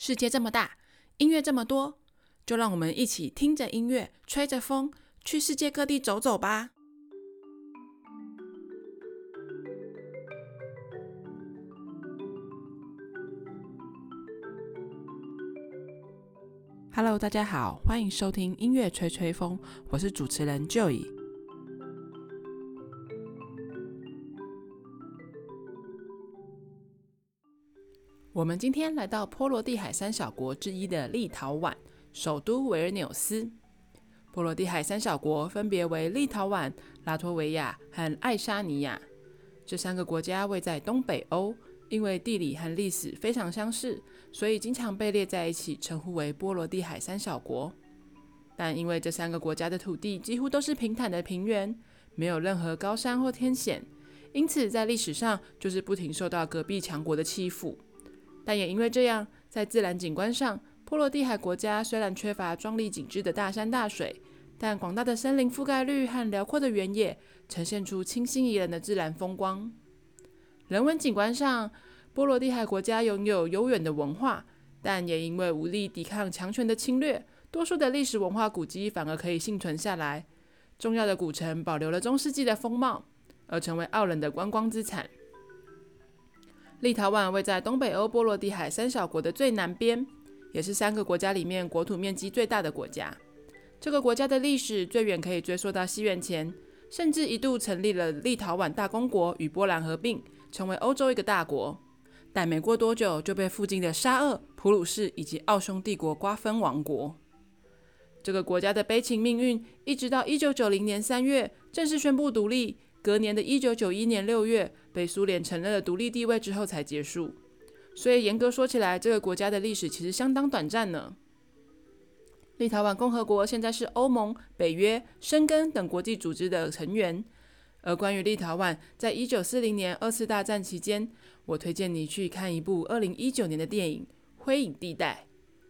世界这么大，音乐这么多，就让我们一起听着音乐，吹着风，去世界各地走走吧。Hello，大家好，欢迎收听音乐吹吹风，我是主持人 Joey。我们今天来到波罗的海三小国之一的立陶宛，首都维尔纽斯。波罗的海三小国分别为立陶宛、拉脱维亚和爱沙尼亚。这三个国家位在东北欧，因为地理和历史非常相似，所以经常被列在一起，称呼为波罗的海三小国。但因为这三个国家的土地几乎都是平坦的平原，没有任何高山或天险，因此在历史上就是不停受到隔壁强国的欺负。但也因为这样，在自然景观上，波罗的海国家虽然缺乏壮丽景致的大山大水，但广大的森林覆盖率和辽阔的原野，呈现出清新宜人的自然风光。人文景观上，波罗的海国家拥有悠远的文化，但也因为无力抵抗强权的侵略，多数的历史文化古迹反而可以幸存下来。重要的古城保留了中世纪的风貌，而成为傲人的观光资产。立陶宛位在东北欧波罗的海三小国的最南边，也是三个国家里面国土面积最大的国家。这个国家的历史最远可以追溯到西元前，甚至一度成立了立陶宛大公国，与波兰合并，成为欧洲一个大国。但没过多久就被附近的沙俄、普鲁士以及奥匈帝国瓜分王国。这个国家的悲情命运，一直到一九九零年三月正式宣布独立。隔年的一九九一年六月，被苏联承认了独立地位之后才结束。所以严格说起来，这个国家的历史其实相当短暂呢。立陶宛共和国现在是欧盟、北约、申根等国际组织的成员。而关于立陶宛，在一九四零年二次大战期间，我推荐你去看一部二零一九年的电影《灰影地带》，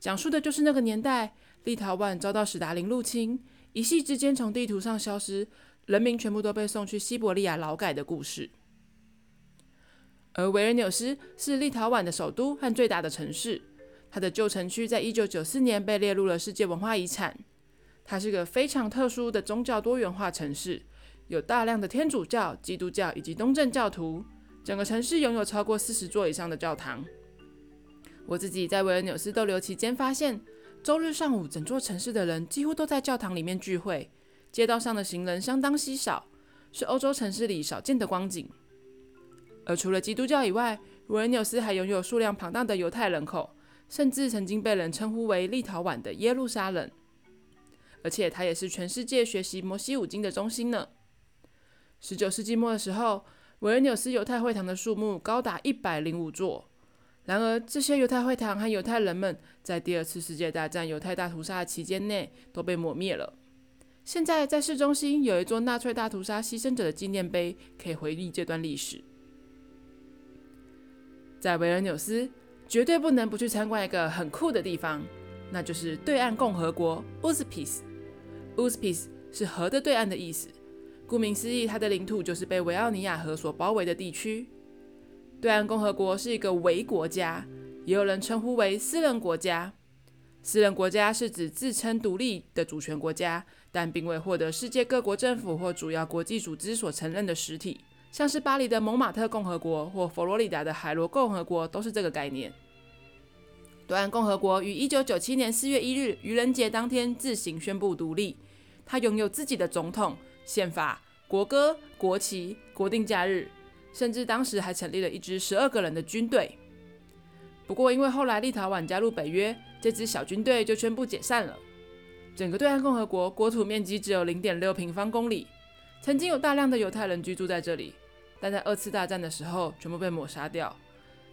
讲述的就是那个年代，立陶宛遭到史达林入侵，一夕之间从地图上消失。人民全部都被送去西伯利亚劳改的故事。而维尔纽斯是立陶宛的首都和最大的城市，它的旧城区在一九九四年被列入了世界文化遗产。它是个非常特殊的宗教多元化城市，有大量的天主教、基督教以及东正教徒。整个城市拥有超过四十座以上的教堂。我自己在维尔纽斯逗留期间发现，周日上午整座城市的人几乎都在教堂里面聚会。街道上的行人相当稀少，是欧洲城市里少见的光景。而除了基督教以外，维尔纽斯还拥有数量庞大的犹太人口，甚至曾经被人称呼为立陶宛的耶路撒冷。而且它也是全世界学习摩西五经的中心呢。十九世纪末的时候，维尔纽斯犹太会堂的数目高达一百零五座。然而，这些犹太会堂和犹太人们在第二次世界大战犹太大屠杀的期间内都被抹灭了。现在在市中心有一座纳粹大屠杀牺牲者的纪念碑，可以回忆这段历史。在维尔纽斯，绝对不能不去参观一个很酷的地方，那就是对岸共和国 Uzpis。Uzpis 是河的对岸的意思，顾名思义，它的领土就是被维奥尼亚河所包围的地区。对岸共和国是一个维国家，也有人称呼为私人国家。私人国家是指自称独立的主权国家，但并未获得世界各国政府或主要国际组织所承认的实体，像是巴黎的蒙马特共和国或佛罗里达的海螺共和国都是这个概念。对岸共和国于一九九七年四月一日愚人节当天自行宣布独立，它拥有自己的总统、宪法、国歌、国旗、国定假日，甚至当时还成立了一支十二个人的军队。不过，因为后来立陶宛加入北约，这支小军队就宣布解散了。整个对岸共和国国土面积只有零点六平方公里，曾经有大量的犹太人居住在这里，但在二次大战的时候全部被抹杀掉。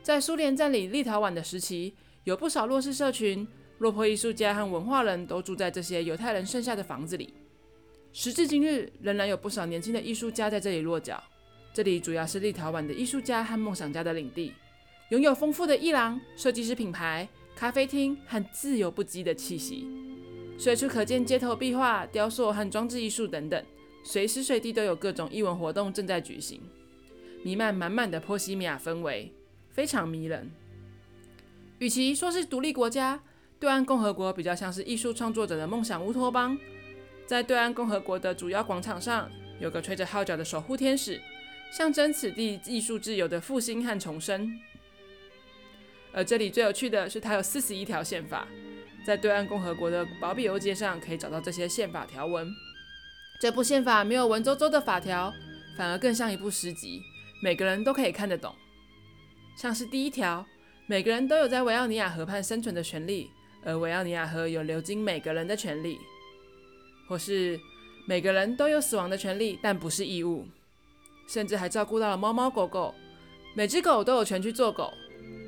在苏联占领立陶宛的时期，有不少弱势社群、落魄艺术家和文化人都住在这些犹太人剩下的房子里。时至今日，仍然有不少年轻的艺术家在这里落脚。这里主要是立陶宛的艺术家和梦想家的领地。拥有丰富的艺廊、设计师品牌、咖啡厅和自由不羁的气息，随处可见街头壁画、雕塑和装置艺术等等，随时随地都有各种艺文活动正在举行，弥漫满满的波西米亚氛围，非常迷人。与其说是独立国家，对岸共和国比较像是艺术创作者的梦想乌托邦。在对岸共和国的主要广场上，有个吹着号角的守护天使，象征此地艺术自由的复兴和重生。而这里最有趣的是，它有四十一条宪法，在对岸共和国的保比欧街上可以找到这些宪法条文。这部宪法没有文绉绉的法条，反而更像一部诗集，每个人都可以看得懂。像是第一条。每个人都有在维奥尼亚河畔生存的权利，而维奥尼亚河有流经每个人的权利。或是每个人都有死亡的权利，但不是义务。甚至还照顾到了猫猫狗狗，每只狗都有权去做狗，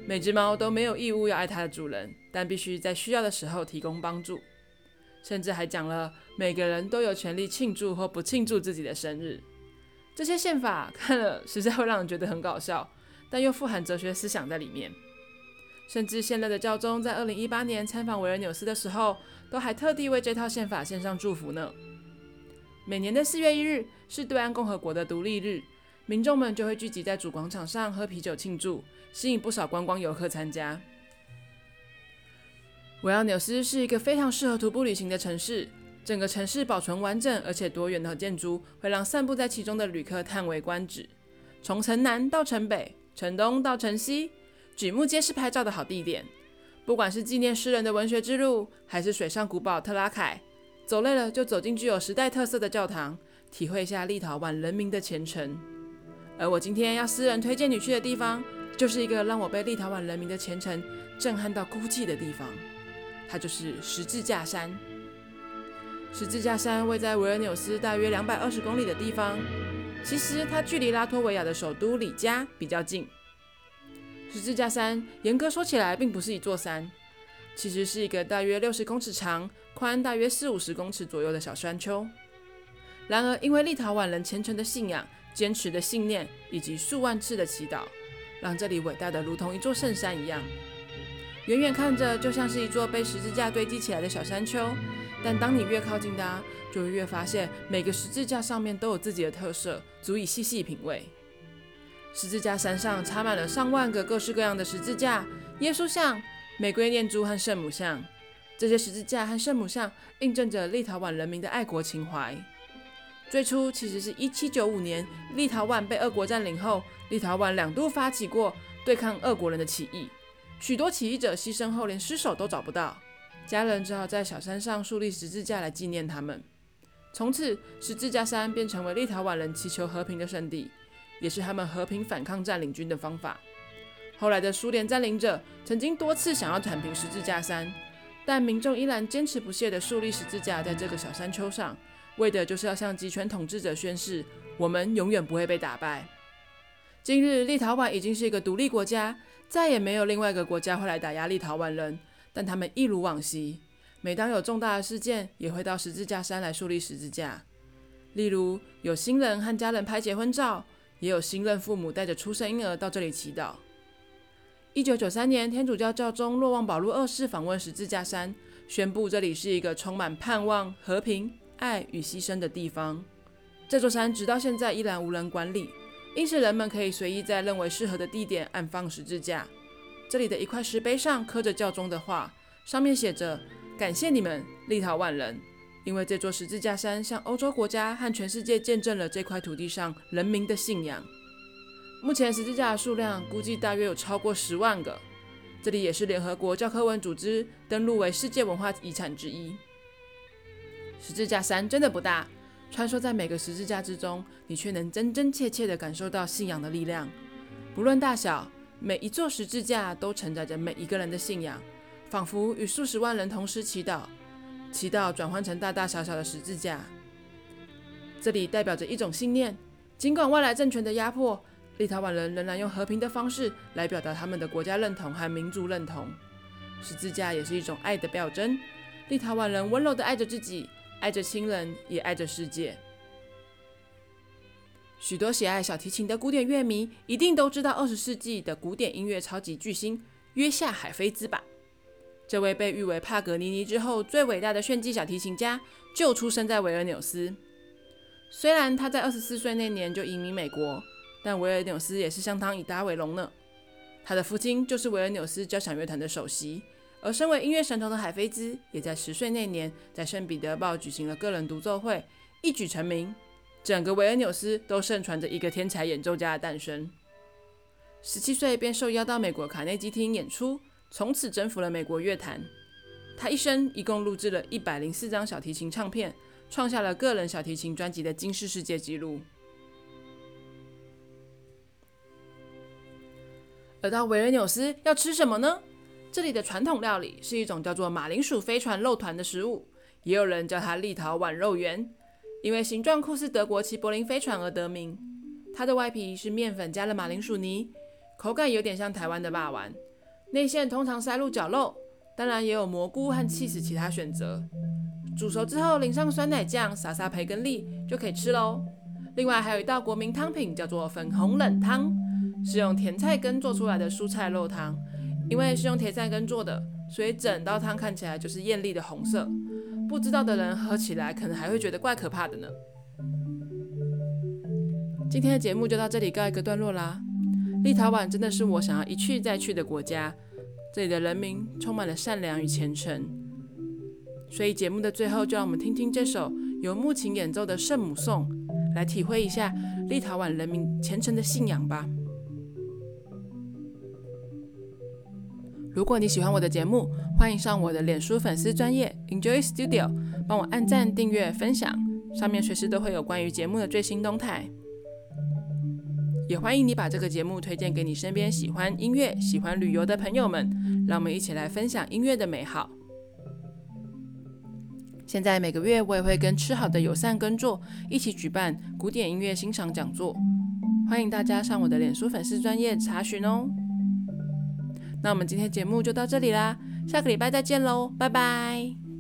每只猫都没有义务要爱它的主人，但必须在需要的时候提供帮助。甚至还讲了每个人都有权利庆祝或不庆祝自己的生日。这些宪法 看了实在会让人觉得很搞笑，但又富含哲学思想在里面。甚至现任的教宗在二零一八年参访维尔纽斯的时候，都还特地为这套宪法献上祝福呢。每年的四月一日是对岸共和国的独立日，民众们就会聚集在主广场上喝啤酒庆祝，吸引不少观光游客参加。维尔纽斯是一个非常适合徒步旅行的城市，整个城市保存完整而且多元的建筑，会让散步在其中的旅客叹为观止。从城南到城北，城东到城西。举目皆是拍照的好地点，不管是纪念诗人的文学之路，还是水上古堡特拉凯，走累了就走进具有时代特色的教堂，体会一下立陶宛人民的虔诚。而我今天要私人推荐你去的地方，就是一个让我被立陶宛人民的虔诚震撼到哭泣的地方，它就是十字架山。十字架山位在维尔纽斯大约两百二十公里的地方，其实它距离拉脱维亚的首都里加比较近。十字架山严格说起来，并不是一座山，其实是一个大约六十公尺长、宽大约四五十公尺左右的小山丘。然而，因为立陶宛人虔诚的信仰、坚持的信念以及数万次的祈祷，让这里伟大的如同一座圣山一样。远远看着，就像是一座被十字架堆积起来的小山丘。但当你越靠近它，就会越发现每个十字架上面都有自己的特色，足以细细品味。十字架山上插满了上万个各式各样的十字架、耶稣像、玫瑰念珠和圣母像。这些十字架和圣母像印证着立陶宛人民的爱国情怀。最初其实是一七九五年，立陶宛被俄国占领后，立陶宛两度发起过对抗俄国人的起义，许多起义者牺牲后连尸首都找不到，家人只好在小山上树立十字架来纪念他们。从此，十字架山便成为立陶宛人祈求和平的圣地。也是他们和平反抗占领军的方法。后来的苏联占领者曾经多次想要铲平十字架山，但民众依然坚持不懈地树立十字架在这个小山丘上，为的就是要向集权统治者宣誓：我们永远不会被打败。今日立陶宛已经是一个独立国家，再也没有另外一个国家会来打压立陶宛人，但他们一如往昔，每当有重大的事件，也会到十字架山来树立十字架。例如有新人和家人拍结婚照。也有新任父母带着出生婴儿到这里祈祷。一九九三年，天主教教宗若望保禄二世访问十字架山，宣布这里是一个充满盼望、和平、爱与牺牲的地方。这座山直到现在依然无人管理，因此人们可以随意在认为适合的地点安放十字架。这里的一块石碑上刻着教宗的话，上面写着：“感谢你们，立陶宛人。”因为这座十字架山向欧洲国家和全世界见证了这块土地上人民的信仰。目前十字架的数量估计大约有超过十万个，这里也是联合国教科文组织登录为世界文化遗产之一。十字架山真的不大，穿梭在每个十字架之中，你却能真真切切地感受到信仰的力量。不论大小，每一座十字架都承载着每一个人的信仰，仿佛与数十万人同时祈祷。祈祷转换成大大小小的十字架，这里代表着一种信念：尽管外来政权的压迫，立陶宛人仍然用和平的方式来表达他们的国家认同和民族认同。十字架也是一种爱的表征，立陶宛人温柔地爱着自己，爱着亲人，也爱着世界。许多喜爱小提琴的古典乐迷一定都知道二十世纪的古典音乐超级巨星约夏海菲兹吧？这位被誉为帕格尼尼之后最伟大的炫技小提琴家，就出生在维尔纽斯。虽然他在二十四岁那年就移民美国，但维尔纽斯也是相当以他为荣呢。他的父亲就是维尔纽斯交响乐团的首席，而身为音乐神童的海菲兹，也在十岁那年在圣彼得堡举行了个人独奏会，一举成名。整个维尔纽斯都盛传着一个天才演奏家的诞生。十七岁便受邀到美国卡内基厅演出，从此征服了美国乐坛。他一生一共录制了一百零四张小提琴唱片，创下了个人小提琴专辑的惊世世界纪录。而到维尔纽斯要吃什么呢？这里的传统料理是一种叫做马铃薯飞船肉团的食物，也有人叫它立陶宛肉圆，因为形状酷似德国齐柏林飞船而得名。它的外皮是面粉加了马铃薯泥，口感有点像台湾的霸丸，内馅通常塞入绞肉，当然也有蘑菇和起司其他选择。煮熟之后淋上酸奶酱，撒撒培根粒就可以吃喽。另外还有一道国民汤品叫做粉红冷汤。是用甜菜根做出来的蔬菜肉汤，因为是用甜菜根做的，所以整道汤看起来就是艳丽的红色。不知道的人喝起来可能还会觉得怪可怕的呢。今天的节目就到这里告一个段落啦。立陶宛真的是我想要一去再去的国家，这里的人民充满了善良与虔诚。所以节目的最后，就让我们听听这首由木琴演奏的圣母颂，来体会一下立陶宛人民虔诚的信仰吧。如果你喜欢我的节目，欢迎上我的脸书粉丝专页 Enjoy Studio，帮我按赞、订阅、分享，上面随时都会有关于节目的最新动态。也欢迎你把这个节目推荐给你身边喜欢音乐、喜欢旅游的朋友们，让我们一起来分享音乐的美好。现在每个月我也会跟吃好的友善耕作一起举办古典音乐欣赏讲座，欢迎大家上我的脸书粉丝专页查询哦。那我们今天节目就到这里啦，下个礼拜再见喽，拜拜。